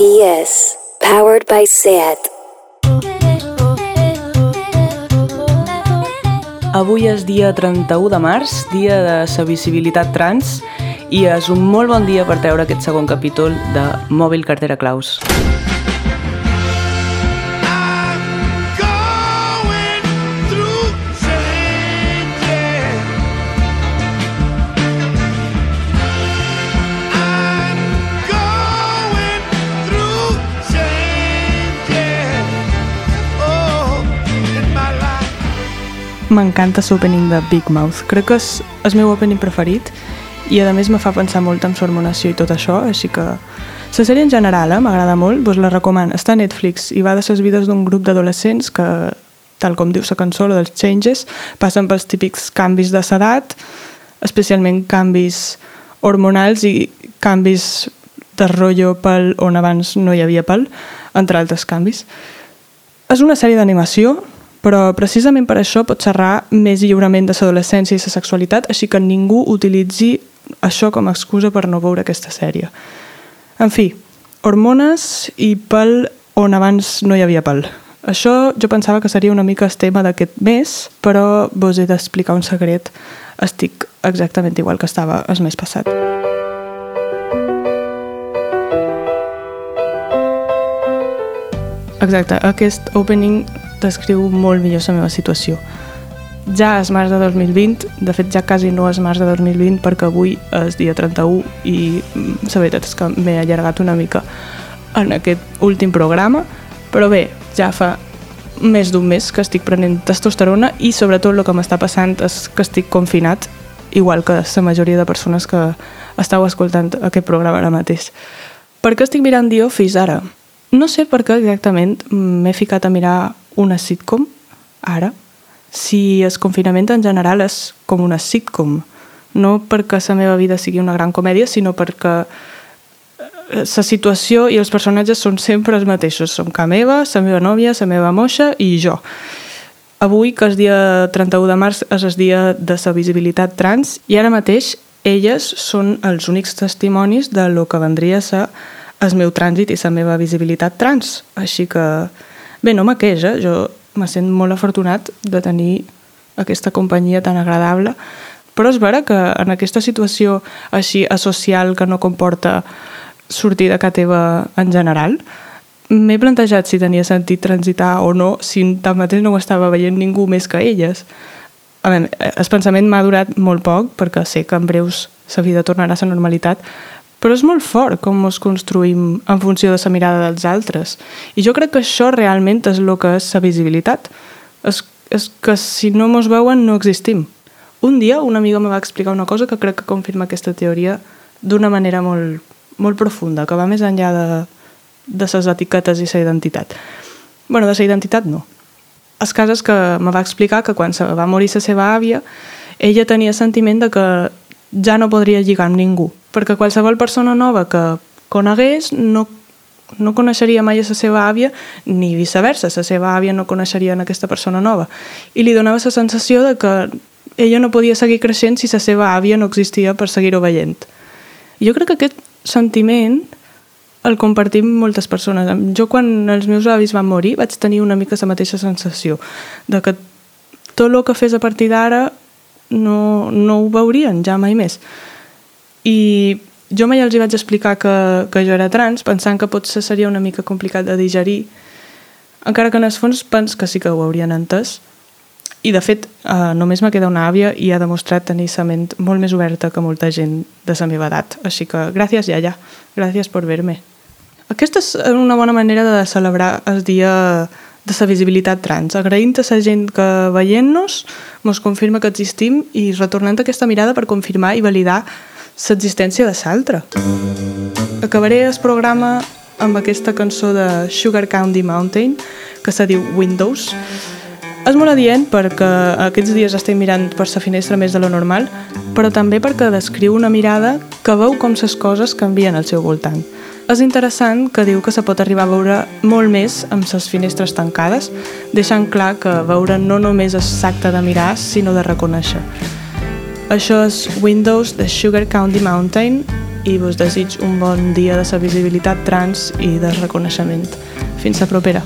PS. Powered by SAT. Avui és dia 31 de març, dia de la visibilitat trans, i és un molt bon dia per treure aquest segon capítol de Mòbil Cartera Claus. going M'encanta l'opening de Big Mouth. Crec que és el meu opening preferit i a més me fa pensar molt en l'hormonació i tot això, així que la sèrie en general eh, m'agrada molt, vos la recomano. Està a Netflix i va de les vides d'un grup d'adolescents que, tal com diu la cançó, la dels changes, passen pels típics canvis de s'edat, especialment canvis hormonals i canvis de rotllo pel on abans no hi havia pèl, entre altres canvis. És una sèrie d'animació, però precisament per això pot xerrar més lliurement de l'adolescència i la sexualitat, així que ningú utilitzi això com a excusa per no veure aquesta sèrie. En fi, hormones i pèl on abans no hi havia pèl. Això jo pensava que seria una mica el tema d'aquest mes, però vos he d'explicar un secret. Estic exactament igual que estava el mes passat. Exacte, aquest opening descriu molt millor la meva situació. Ja és març de 2020, de fet ja quasi no és març de 2020 perquè avui és dia 31 i mm, la veritat és que m'he allargat una mica en aquest últim programa, però bé, ja fa més d'un mes que estic prenent testosterona i sobretot el que m'està passant és que estic confinat, igual que la majoria de persones que estàu escoltant aquest programa ara mateix. Per què estic mirant The Office ara? No sé per què exactament m'he ficat a mirar una sitcom ara, si el confinament en general és com una sitcom. No perquè la meva vida sigui una gran comèdia, sinó perquè eh, la situació i els personatges són sempre els mateixos. Som ca meva, la meva nòvia, la meva moixa i jo. Avui, que és dia 31 de març, és el dia de la visibilitat trans i ara mateix elles són els únics testimonis de lo que vendria a ser el meu trànsit i la meva visibilitat trans. Així que, bé, no me queixa, jo me sent molt afortunat de tenir aquesta companyia tan agradable, però és vera que en aquesta situació així asocial que no comporta sortir de casa teva en general, m'he plantejat si tenia sentit transitar o no, si tanmateix no ho estava veient ningú més que elles. A veure, el pensament m'ha durat molt poc, perquè sé que en breus la vida tornarà a la normalitat, però és molt fort com ens construïm en funció de la mirada dels altres. I jo crec que això realment és el que és la visibilitat. És, és que si no mos veuen no existim. Un dia una amiga me va explicar una cosa que crec que confirma aquesta teoria d'una manera molt, molt profunda, que va més enllà de, de les etiquetes i la identitat. bueno, de la identitat no. El cas és que me va explicar que quan se va morir la seva àvia, ella tenia sentiment de que ja no podria lligar amb ningú, perquè qualsevol persona nova que conegués no, no coneixeria mai a la seva àvia, ni viceversa, la seva àvia no coneixeria en aquesta persona nova. I li donava la sensació de que ella no podia seguir creixent si la seva àvia no existia per seguir-ho veient. Jo crec que aquest sentiment el compartim moltes persones. Jo quan els meus avis van morir vaig tenir una mica la mateixa sensació de que tot el que fes a partir d'ara no, no ho veurien ja mai més. I jo mai els hi vaig explicar que, que jo era trans, pensant que potser seria una mica complicat de digerir, encara que en el fons pens que sí que ho haurien entès. I, de fet, eh, només me queda una àvia i ha demostrat tenir la ment molt més oberta que molta gent de la meva edat. Així que, gràcies, iaia. Gràcies per ver-me. Aquesta és una bona manera de celebrar el dia de la visibilitat trans, agraint a la gent que veient-nos mos confirma que existim i retornant aquesta mirada per confirmar i validar l'existència de l'altre. Acabaré el programa amb aquesta cançó de Sugar Candy Mountain que se diu Windows. És molt adient perquè aquests dies estic mirant per la finestra més de lo normal, però també perquè descriu una mirada que veu com les coses canvien al seu voltant. És interessant que diu que se pot arribar a veure molt més amb les finestres tancades, deixant clar que veure no només és l'acte de mirar, sinó de reconèixer. Això és Windows de Sugar County Mountain i vos desig un bon dia de la visibilitat trans i de reconeixement. Fins la propera.